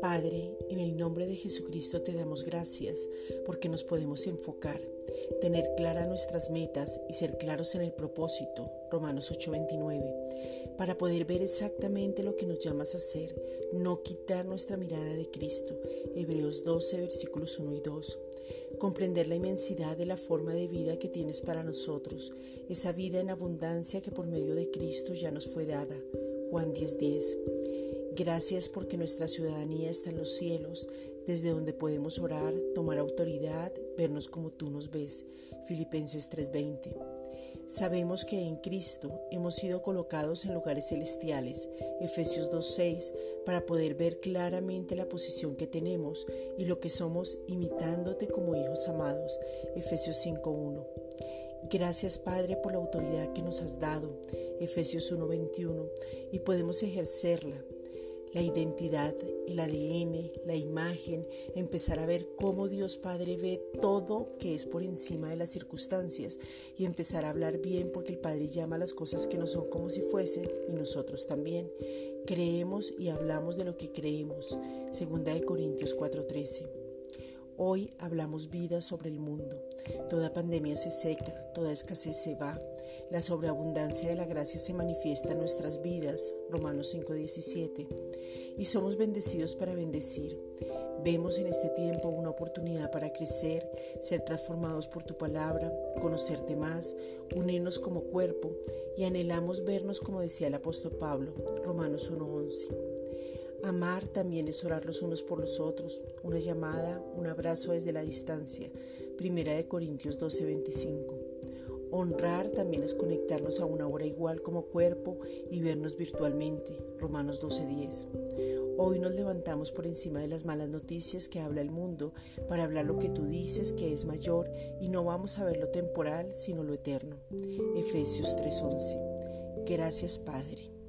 Padre, en el nombre de Jesucristo te damos gracias porque nos podemos enfocar, tener claras nuestras metas y ser claros en el propósito, Romanos 8:29, para poder ver exactamente lo que nos llamas a hacer, no quitar nuestra mirada de Cristo, Hebreos 12, versículos 1 y 2 comprender la inmensidad de la forma de vida que tienes para nosotros, esa vida en abundancia que por medio de Cristo ya nos fue dada. Juan 10:10. Gracias porque nuestra ciudadanía está en los cielos, desde donde podemos orar, tomar autoridad, vernos como tú nos ves. Filipenses 3:20. Sabemos que en Cristo hemos sido colocados en lugares celestiales, Efesios 2.6, para poder ver claramente la posición que tenemos y lo que somos imitándote como hijos amados, Efesios 5.1. Gracias Padre por la autoridad que nos has dado, Efesios 1.21, y podemos ejercerla la identidad, el ADN, la imagen, empezar a ver cómo Dios Padre ve todo que es por encima de las circunstancias y empezar a hablar bien porque el Padre llama las cosas que no son como si fuesen y nosotros también. Creemos y hablamos de lo que creemos. Segunda de Corintios 4:13. Hoy hablamos vida sobre el mundo. Toda pandemia se seca, toda escasez se va. La sobreabundancia de la gracia se manifiesta en nuestras vidas, Romanos 5:17, y somos bendecidos para bendecir. Vemos en este tiempo una oportunidad para crecer, ser transformados por tu palabra, conocerte más, unirnos como cuerpo y anhelamos vernos como decía el apóstol Pablo, Romanos 1:11. Amar también es orar los unos por los otros, una llamada, un abrazo desde la distancia, Primera de Corintios 12:25. Honrar también es conectarnos a una hora igual como cuerpo y vernos virtualmente. Romanos 12:10. Hoy nos levantamos por encima de las malas noticias que habla el mundo para hablar lo que tú dices que es mayor y no vamos a ver lo temporal sino lo eterno. Efesios 3:11. Gracias Padre.